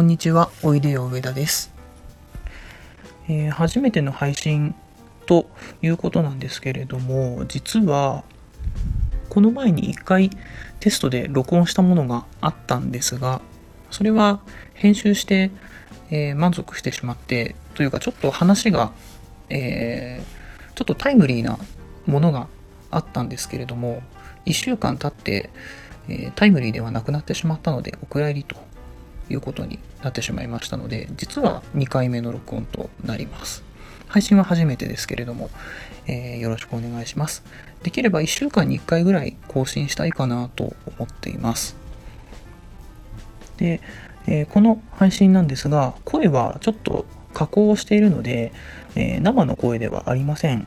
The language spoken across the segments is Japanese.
こんにちは、おいでよ上田です、えー初めての配信ということなんですけれども、実は、この前に一回テストで録音したものがあったんですが、それは編集して、えー満足してしまって、というかちょっと話が、えーちょっとタイムリーなものがあったんですけれども、1週間経って、えタイムリーではなくなってしまったので、お蔵入りということになってしまいましたので、実は2回目の録音となります。配信は初めてですけれども、えーよろしくお願いします。できれば1週間に1回ぐらい更新したいかなと思っています。で、えーこの配信なんですが、声はちょっと加工をしているので、えー生の声ではありません。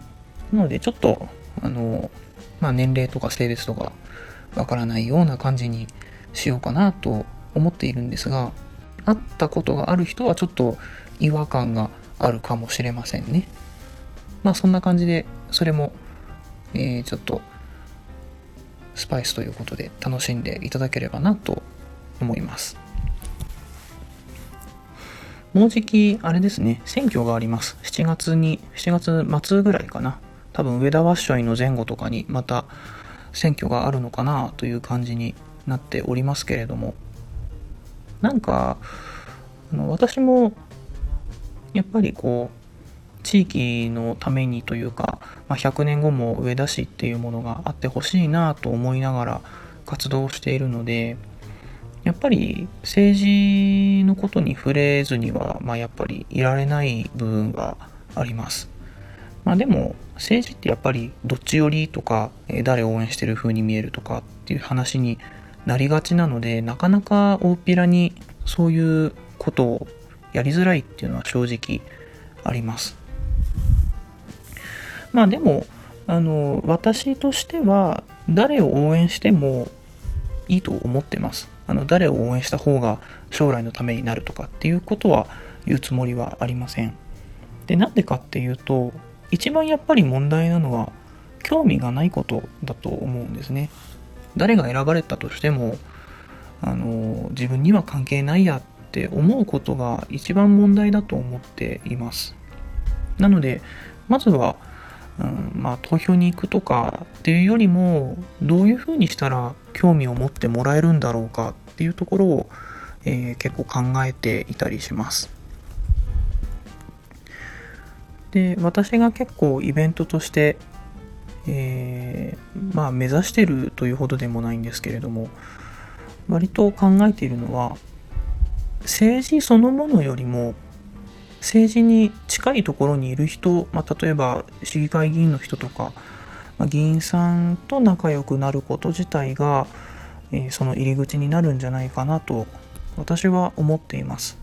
なので、ちょっと、あの、まあ、年齢とか性別とかわからないような感じにしようかなと思っているんですが、会ったことがある人はちょっと違和感があるかもしれませんね。まあそんな感じで、それも、えーちょっとスパイスということで楽しんでいただければなと思います。もうじき、あれですね、選挙があります。7月に、7月末ぐらいかな。多分、上田ワッショイの前後とかにまた選挙があるのかなという感じになっておりますけれども、なんか、あの私も、やっぱりこう、地域のためにというか、まあ、100年後も上田市っていうものがあってほしいなと思いながら活動しているので、やっぱり政治のことに触れずには、まあ、やっぱりいられない部分があります。まあでも政治ってやっぱりどっち寄りとか誰を応援してる風に見えるとかっていう話になりがちなのでなかなか大っぴらにそういうことをやりづらいっていうのは正直あります。まあでもあの私としては誰を応援してもいいと思ってます。あの誰を応援した方が将来のためになるとかっていうことは言うつもりはありません。でなんでかっていうと一番やっぱり問題なのは興味がないことだと思うんですね。誰が選ばれたとしてもあの自分には関係ないやって思うことが一番問題だと思っています。なのでまずはうん、まあ投票に行くとかっていうよりもどういうふうにしたら興味を持ってもらえるんだろうかっていうところを、えー結構考えていたりします。で私が結構イベントとして、えーまあ目指してるというほどでもないんですけれども割と考えているのは政治そのものよりも政治に近いところにいる人、まあ、例えば市議会議員の人とか、まあ、議員さんと仲良くなること自体が、えーその入り口になるんじゃないかなと私は思っています。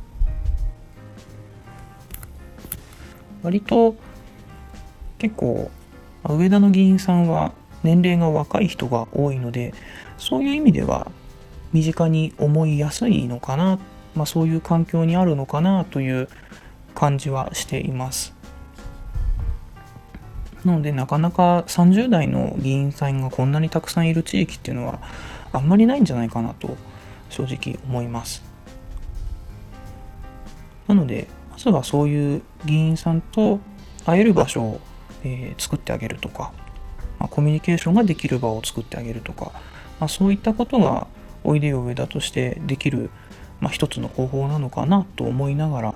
割と結構上田の議員さんは年齢が若い人が多いのでそういう意味では身近に思いやすいのかな、まあ、そういう環境にあるのかなという感じはしています。なのでなかなか30代の議員さんがこんなにたくさんいる地域っていうのはあんまりないんじゃないかなと正直思います。なのでまずはそういう議員さんと会える場所を、えー作ってあげるとか、まあ、コミュニケーションができる場を作ってあげるとか、まあ、そういったことがおいでよ上田としてできる、まあ、一つの方法なのかなと思いながら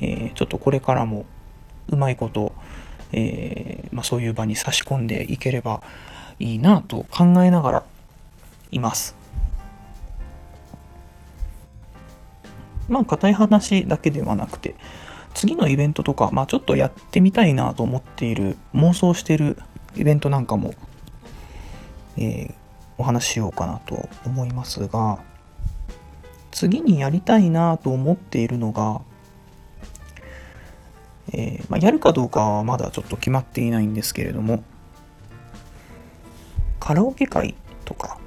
えーちょっとこれからもうまいこと、えーまあ、そういう場に差し込んでいければいいなと考えながらいます。まあ硬い話だけではなくて次のイベントとか、まあ、ちょっとやってみたいなと思っている妄想しているイベントなんかも、えーお話ししようかなと思いますが次にやりたいなと思っているのがえーまあ、やるかどうかはまだちょっと決まっていないんですけれどもカラオケ会とか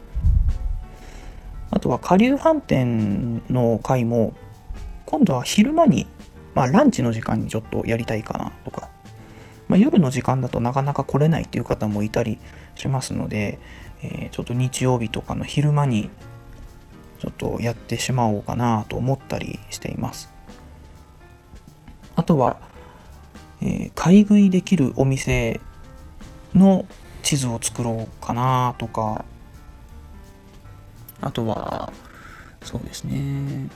あとは下流飯店の会も今度は昼間に、まあ、ランチの時間にちょっとやりたいかなとか、まあ、夜の時間だとなかなか来れないっていう方もいたりしますので、えーちょっと日曜日とかの昼間にちょっとやってしまおうかなと思ったりしています。あとは、えー、買い食いできるお店の地図を作ろうかなとかあとはそうですね。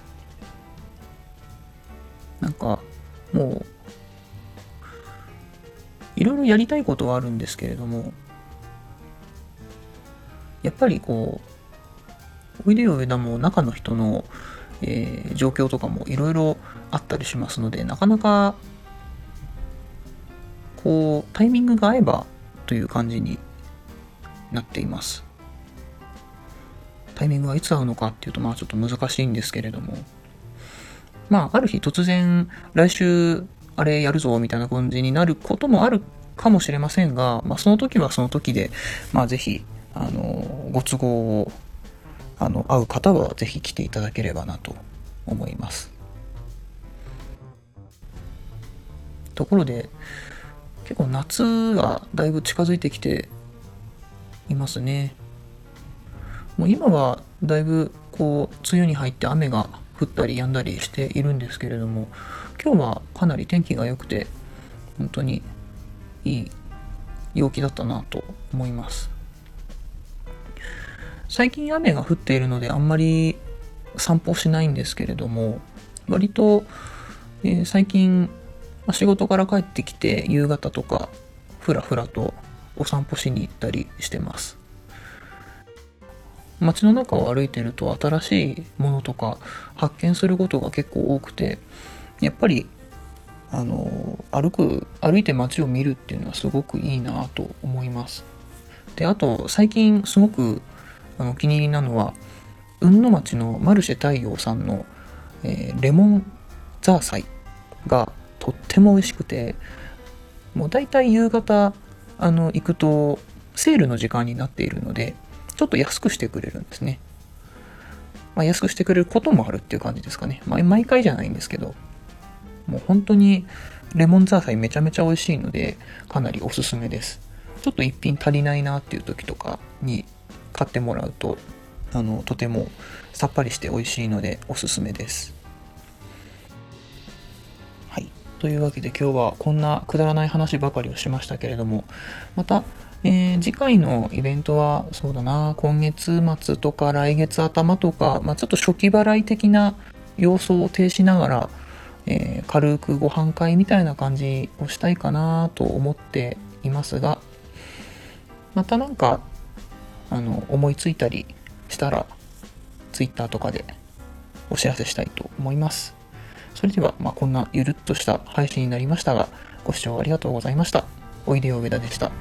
なんかもういろいろやりたいことはあるんですけれどもやっぱりこうおいでよ上田も中の人の、えー、状況とかもいろいろあったりしますのでなかなかこうタイミングが合えばという感じになっています。タイミングはいつ合うのかっていうとまあちょっと難しいんですけれどもまあある日突然来週あれやるぞみたいな感じになることもあるかもしれませんが、まあ、その時はその時で、まあ、ぜひあのご都合をあの合う方はぜひ来ていただければなと思います。ところで結構夏がだいぶ近づいてきていますね。もう今はだいぶこう梅雨に入って雨が降ったり止んだりしているんですけれども今日はかなり天気が良くて本当にいい陽気だったなと思います。最近雨が降っているのであんまり散歩しないんですけれども割と、えー、最近仕事から帰ってきて夕方とかふらふらとお散歩しに行ったりしてます。街の中を歩いてると新しいものとか発見することが結構多くてやっぱりあの歩く歩いて街を見るっていうのはすごくいいなと思います。であと最近すごくあのお気に入りなのは雲野町のマルシェ太陽さんの、えー、レモンザーサイがとっても美味しくてもう大体夕方あの行くとセールの時間になっているのでちょっと安くしてくれるんですね。まあ、安くしてくれることもあるっていう感じですかね。まあ、毎回じゃないんですけど、もう本当にレモンザーサイめちゃめちゃ美味しいので、かなりおすすめです。ちょっと一品足りないなっていう時とかに買ってもらうと、あの、とてもさっぱりして美味しいのでおすすめです。はい。というわけで今日はこんなくだらない話ばかりをしましたけれども、またえー、次回のイベントは、そうだな、今月末とか来月頭とか、まあ、ちょっと初期払い的な様相を呈しながら、えー、軽くご飯会みたいな感じをしたいかなと思っていますが、またなんか、あの、思いついたりしたら、Twitter とかでお知らせしたいと思います。それでは、まあ、こんなゆるっとした配信になりましたが、ご視聴ありがとうございました。おいでよ上田でした。